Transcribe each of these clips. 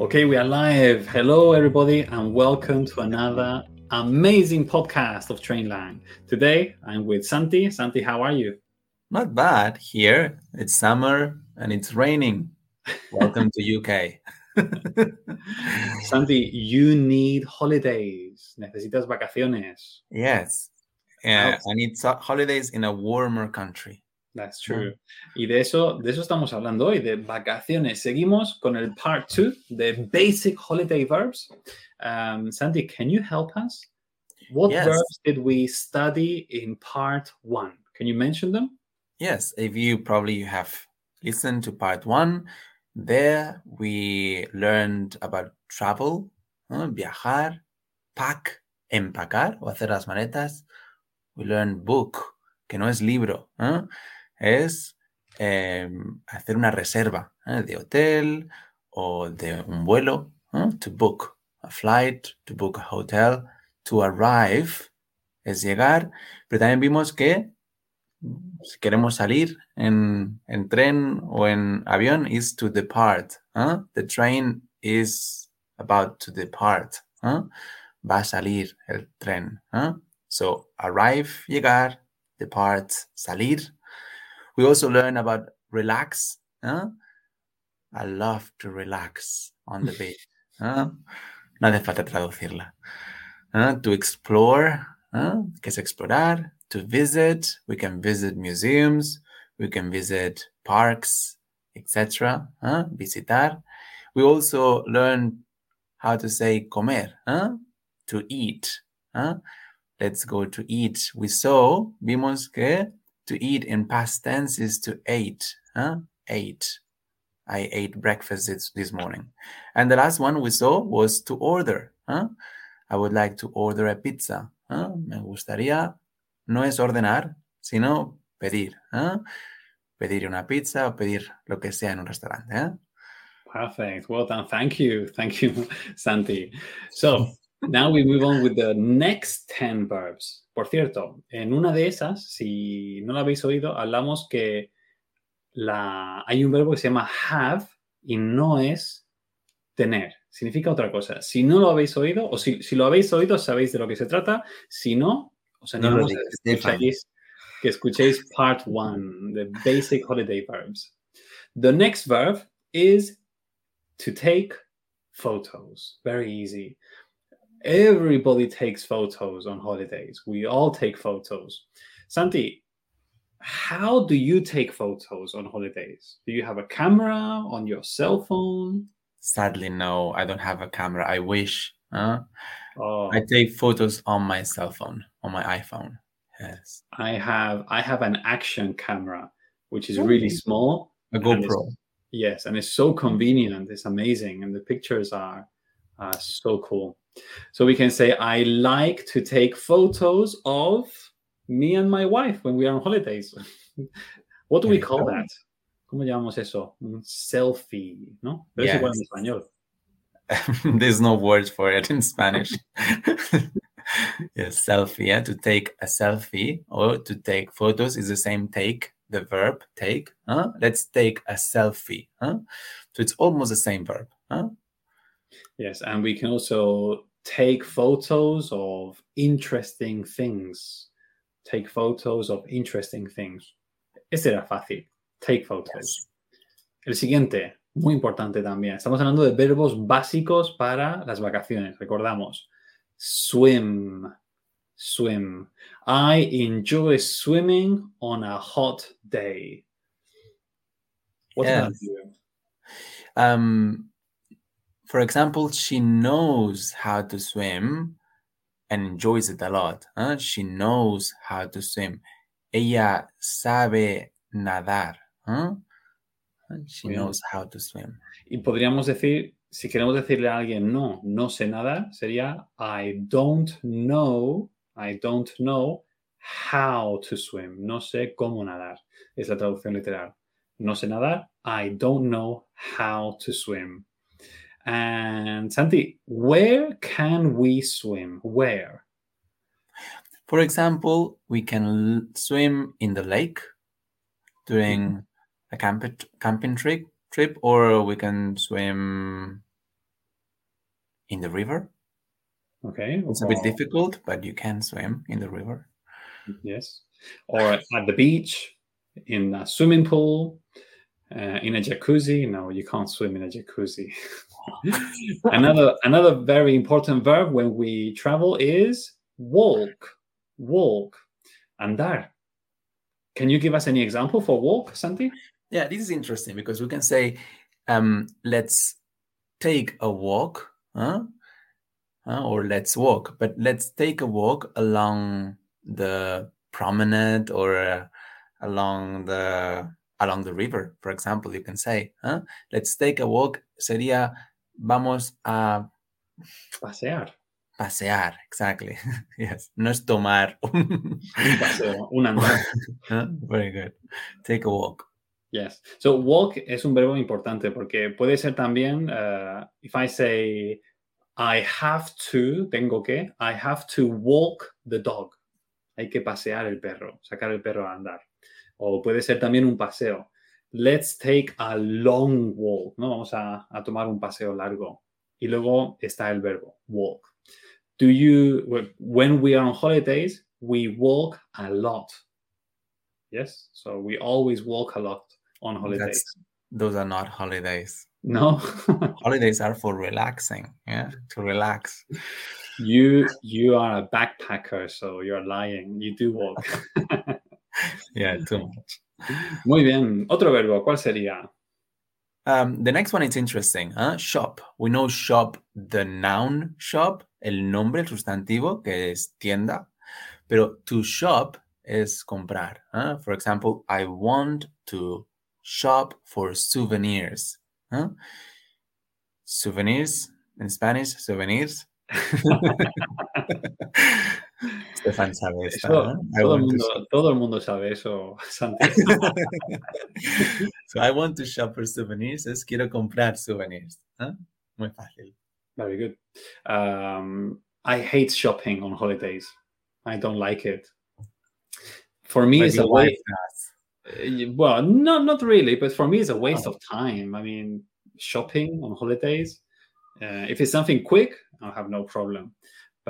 Okay, we are live. Hello, everybody, and welcome to another amazing podcast of Trainlang. Today, I'm with Santi. Santi, how are you? Not bad. Here, it's summer and it's raining. Welcome to UK. Santi, you need holidays. Necesitas vacaciones. Yes. Uh, I need holidays in a warmer country. That's true. Y de eso, de eso estamos hablando hoy, de vacaciones. Seguimos con el part two, the basic holiday verbs. Um, Sandy, can you help us? What yes. verbs did we study in part one? Can you mention them? Yes, if you probably have listened to part one, there we learned about travel, uh, viajar, pack, empacar o hacer las maletas. We learned book, que no es libro. ¿eh? Es eh, hacer una reserva ¿eh? de hotel o de un vuelo, ¿eh? to book a flight, to book a hotel, to arrive es llegar, pero también vimos que si queremos salir en, en tren o en avión is to depart. The train is about to depart. Va a salir el tren. So arrive, llegar, depart, salir. We also learn about relax. Huh? I love to relax on the beach. Huh? No hace falta traducirla. To explore, que es explorar. To visit, we can visit museums, we can visit parks, etc. Visitar. We also learn how to say comer, to eat. Let's go to eat. We saw, vimos que to eat in past tense is to eat. Huh? Ate. I ate breakfast this, this morning. And the last one we saw was to order. Huh? I would like to order a pizza. Huh? Me gustaría, no es ordenar, sino pedir. Huh? Pedir una pizza o pedir lo que sea en un restaurante. ¿eh? Perfect. Well done. Thank you. Thank you, Santi. So now we move on with the next 10 verbs. Por cierto, en una de esas, si no lo habéis oído, hablamos que la, hay un verbo que se llama have y no es tener. Significa otra cosa. Si no lo habéis oído, o si, si lo habéis oído, sabéis de lo que se trata. Si no, os animamos no que, escuchéis, que escuchéis part one, the basic holiday verbs. The next verb is to take photos. Very easy. Everybody takes photos on holidays. We all take photos. Santi, how do you take photos on holidays? Do you have a camera on your cell phone? Sadly, no, I don't have a camera. I wish. Huh? Oh. I take photos on my cell phone, on my iPhone. Yes. I have I have an action camera, which is really oh. small. A GoPro. yes, and it's so convenient. It's amazing, and the pictures are, are so cool. So we can say, I like to take photos of me and my wife when we are on holidays. what do we call that? ¿Cómo llamamos eso? Un selfie, ¿no? Pero yes. es igual en español. There's no word for it in Spanish. yes, selfie. Yeah, to take a selfie or to take photos is the same take, the verb take. Huh? Let's take a selfie. Huh? So it's almost the same verb. Huh? Yes, and we can also take photos of interesting things. Take photos of interesting things. Ese era fácil. Take photos. El siguiente, muy importante también. Estamos hablando de verbos básicos para las vacaciones. Recordamos, swim, swim. I enjoy swimming on a hot day. What yes. about you? Um, for example, she knows how to swim and enjoys it a lot. Huh? She knows how to swim. Ella sabe nadar. Huh? She Bien. knows how to swim. Y podríamos decir, si queremos decirle a alguien no, no sé nadar, sería I don't know, I don't know how to swim. No sé cómo nadar. Es la traducción literal. No sé nadar. I don't know how to swim. And Santi, where can we swim? Where? For example, we can swim in the lake during a camp- camping trip, trip, or we can swim in the river. Okay. It's a bit difficult, but you can swim in the river. Yes. Or at the beach, in a swimming pool, uh, in a jacuzzi. No, you can't swim in a jacuzzi. another another very important verb when we travel is walk. Walk. Andar. Can you give us any example for walk, Santi? Yeah, this is interesting because we can say, um, let's take a walk, huh? Uh, or let's walk, but let's take a walk along the promenade or uh, along the along the river, for example, you can say, huh? let's take a walk, sería vamos a pasear. Pasear, exactly. yes, no es tomar un paseo, un andar. Very good. Take a walk. Yes. So walk es un verbo importante porque puede ser también, uh, if I say, I have to, tengo que, I have to walk the dog. Hay que pasear el perro, sacar el perro a andar. O puede ser también un paseo. Let's take a long walk, ¿no? Vamos a, a tomar un paseo largo. Y luego está el verbo, walk. Do you, when we are on holidays, we walk a lot. Yes, so we always walk a lot on holidays. That's, those are not holidays. No, holidays are for relaxing. Yeah, to relax. You you are a backpacker, so you're lying. You do walk. yeah, too much. Muy bien. Otro verbo, ¿cuál sería? Um, the next one is interesting. Huh? Shop. We know shop, the noun shop, el nombre, el sustantivo, que es tienda. Pero to shop es comprar. Huh? For example, I want to shop for souvenirs. Huh? Souvenirs in Spanish, souvenirs. Stefan sabe eso. todo, el mundo, todo, el mundo, sabe eso, Santi. so I want to shop for souvenirs. Es quiero comprar souvenirs. ¿eh? Muy fácil. Very good. Um, I hate shopping on holidays. I don't like it. For me, it's a waste. Uh, well, no, not really, but for me, it's a waste oh. of time. I mean, shopping on holidays. Uh, if it's something quick, I'll have no problem.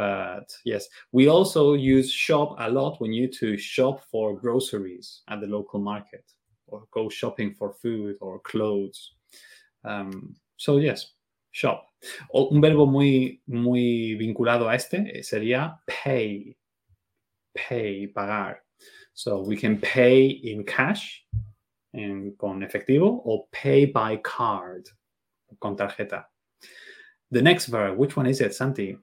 But yes, we also use shop a lot when you to shop for groceries at the local market or go shopping for food or clothes. Um, so yes, shop. Un verbo muy, muy vinculado a este sería pay. Pay, pagar. So we can pay in cash, en, con efectivo, or pay by card, con tarjeta. The next verb, which one is it, Santi?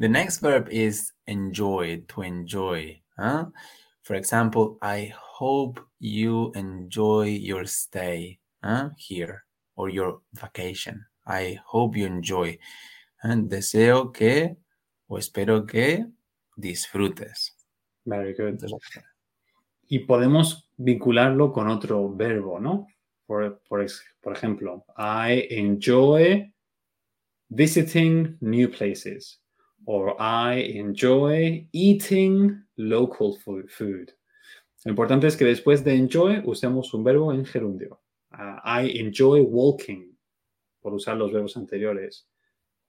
The next verb is enjoy, to enjoy. Huh? For example, I hope you enjoy your stay huh, here or your vacation. I hope you enjoy. And deseo que o espero que disfrutes. Very good. Y podemos vincularlo con otro verbo, ¿no? Por, por, por ejemplo, I enjoy visiting new places, or I enjoy eating local food. Lo importante es que después de enjoy usemos un verbo en gerundio. Uh, I enjoy walking, por usar los verbos anteriores.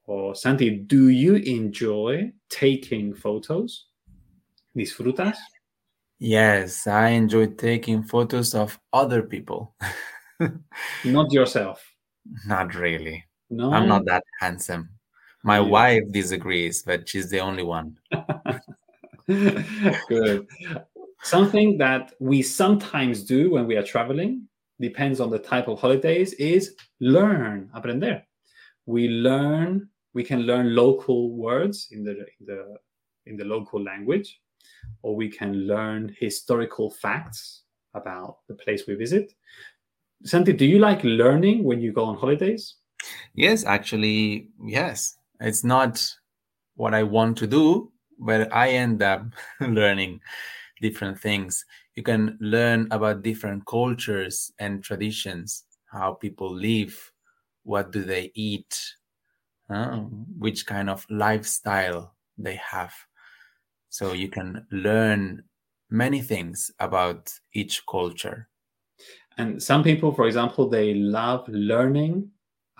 O Santi, do you enjoy taking photos? ¿Disfrutas? Yes, I enjoy taking photos of other people. Not yourself. Not really. No, I'm not that handsome. My yeah. wife disagrees, but she's the only one. Good. Something that we sometimes do when we are traveling, depends on the type of holidays, is learn, aprender. We learn, we can learn local words in the, in the, in the local language, or we can learn historical facts about the place we visit. Santi, do you like learning when you go on holidays? Yes, actually, yes. It's not what I want to do, but I end up learning different things. You can learn about different cultures and traditions, how people live, what do they eat, uh, which kind of lifestyle they have. So you can learn many things about each culture. And some people, for example, they love learning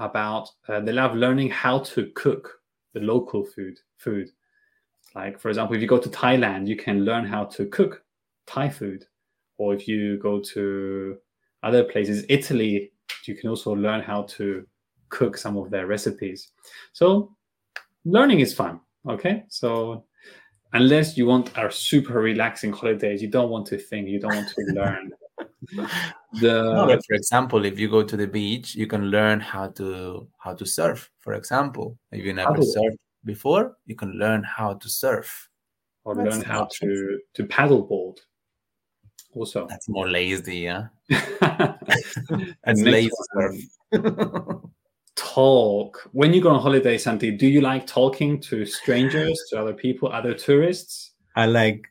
about uh, they love learning how to cook the local food. Food, like for example, if you go to Thailand, you can learn how to cook Thai food, or if you go to other places, Italy, you can also learn how to cook some of their recipes. So learning is fun. Okay, so unless you want our super relaxing holidays, you don't want to think, you don't want to learn. The no, for example, if you go to the beach, you can learn how to how to surf. For example, if you never oh. surfed before, you can learn how to surf or That's learn how to to paddleboard. Also, That's more lazy, yeah. That's lazy surf. talk when you go on holiday santi do you like talking to strangers to other people other tourists i like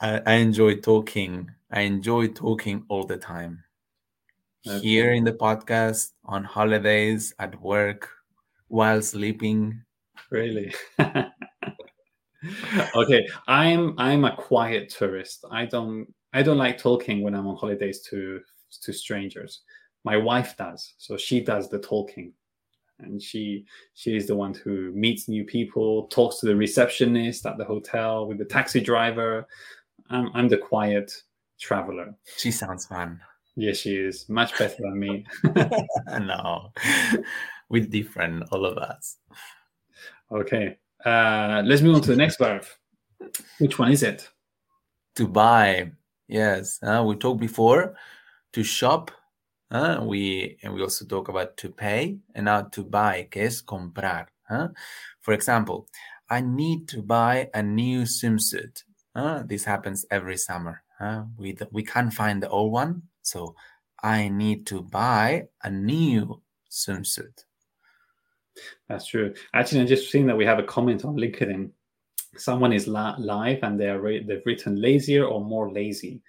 i, I enjoy talking i enjoy talking all the time. Okay. here in the podcast on holidays at work while sleeping. Really? Okay i'm i'm a quiet tourist. I don't i don't like talking when i'm on holidays to to strangers. My wife does so she does the talking. And she she is the one who meets new people talks to the receptionist at the hotel with the taxi driver. I'm, I'm the quiet traveler. She sounds fun. Yes she is. Much better than me. No. We're different all of us. Okay uh let's move on to the next verb which one is it? To buy. Yes uh, we talked before. To shop uh, we and we also talk about to pay and now to buy, que es comprar. Huh? For example, I need to buy a new swimsuit. Uh, this happens every summer. Uh, we we can't find the old one, so I need to buy a new swimsuit. That's true. Actually, I just seen that we have a comment on LinkedIn. Someone is la- live and they are they've written lazier or more lazy.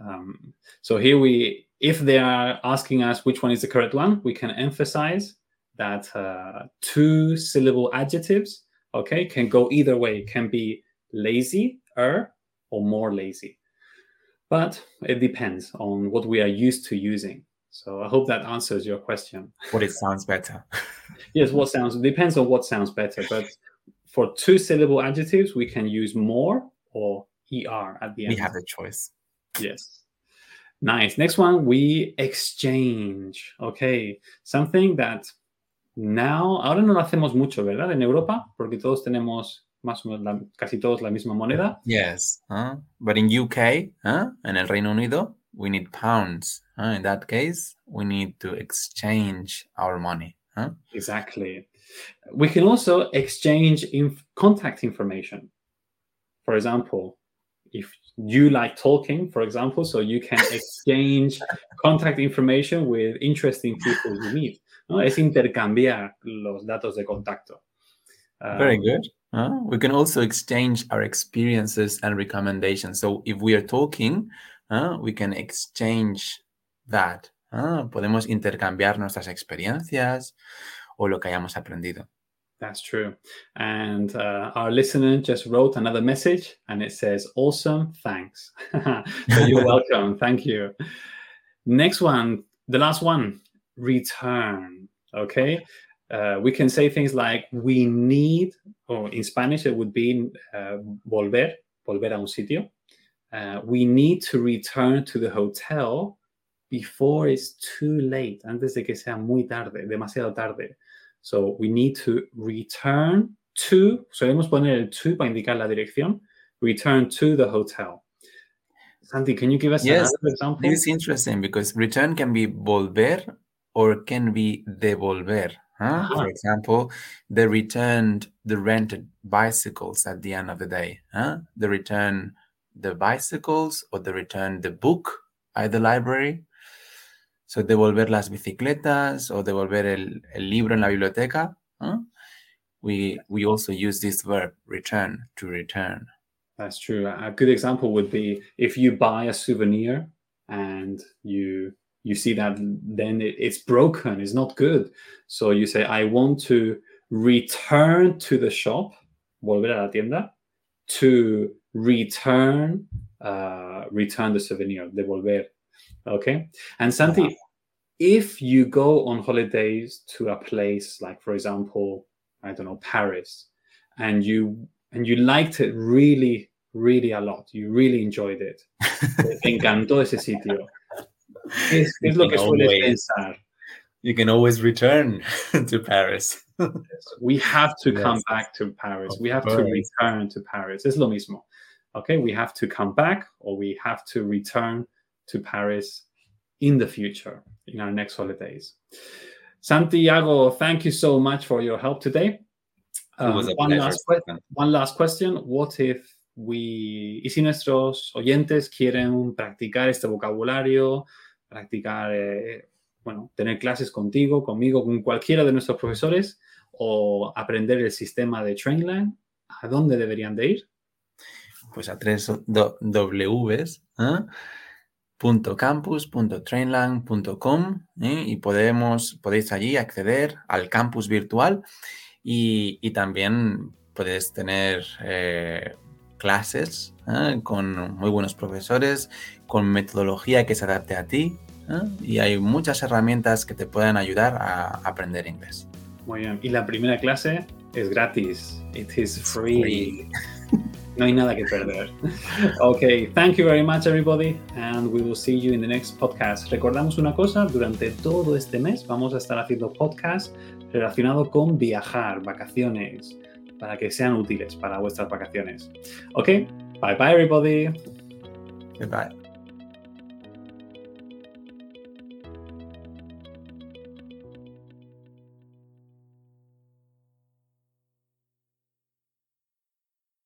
Um, so here we if they are asking us which one is the correct one, we can emphasize that uh, two syllable adjectives, okay, can go either way, can be lazy, or more lazy. But it depends on what we are used to using. So I hope that answers your question. What it sounds better. yes, what sounds depends on what sounds better. But for two syllable adjectives, we can use more or er at the end. We have a choice. Yes. Nice. Next one, we exchange. Okay. Something that now, ahora no lo hacemos mucho, ¿verdad? En Europa, porque todos tenemos más o menos la, casi todos la misma moneda. Yes. Uh, but in UK, uh, en el Reino Unido, we need pounds. Uh, in that case, we need to exchange our money. Huh? Exactly. We can also exchange inf- contact information. For example, if you like talking, for example, so you can exchange contact information with interesting people you meet. ¿no? Es intercambiar los datos de contacto. Um, Very good. Uh, we can also exchange our experiences and recommendations. So if we are talking, uh, we can exchange that. Uh, podemos intercambiar nuestras experiencias o lo que hayamos aprendido. That's true. And uh, our listener just wrote another message and it says, Awesome, thanks. so you're welcome. Thank you. Next one, the last one, return. Okay. Uh, we can say things like, We need, or in Spanish, it would be uh, volver, volver a un sitio. Uh, we need to return to the hotel before it's too late, antes de que sea muy tarde, demasiado tarde. So we need to return to, solemos poner el to para indicar la dirección, return to the hotel. Santi, can you give us yes, another example? This is interesting because return can be volver or can be devolver. Huh? Uh-huh. For example, they returned the rented bicycles at the end of the day. Huh? They returned the bicycles or they returned the book at the library. So, devolver las bicicletas o devolver el, el libro en la biblioteca. Huh? We, we also use this verb, return, to return. That's true. A good example would be if you buy a souvenir and you you see that then it, it's broken, it's not good. So you say, I want to return to the shop, volver a la tienda, to return uh, return the souvenir, devolver Okay. And Santi, if you go on holidays to a place like, for example, I don't know, Paris, and you and you liked it really, really a lot, you really enjoyed it, te encantó ese sitio. ¿Qué es, es lo que sueles pensar? You can always return to Paris. We have to come Yes. back to Paris. Of we have to return to Paris. Es lo mismo. Okay, we have to come back or we have to return to Paris in the future in our next holidays. Santiago, thank you so much for your help today. Um, one, pleasure. last que- one last question. What if we, y si nuestros oyentes quieren practicar este vocabulario, practicar, eh, bueno, tener clases contigo, conmigo, con cualquiera de nuestros profesores o aprender el sistema de Trainline, ¿a dónde deberían de ir? Pues a tres y podemos, podéis allí acceder al campus virtual y, y también podéis tener eh, clases ¿eh? con muy buenos profesores, con metodología que se adapte a ti ¿eh? y hay muchas herramientas que te pueden ayudar a aprender inglés. Muy bien. Y la primera clase es gratis. It is free. free. No hay nada que perder. Okay, thank you very much everybody and we will see you in the next podcast. Recordamos una cosa, durante todo este mes vamos a estar haciendo podcasts relacionados con viajar, vacaciones, para que sean útiles para vuestras vacaciones. Ok, bye bye everybody. Goodbye.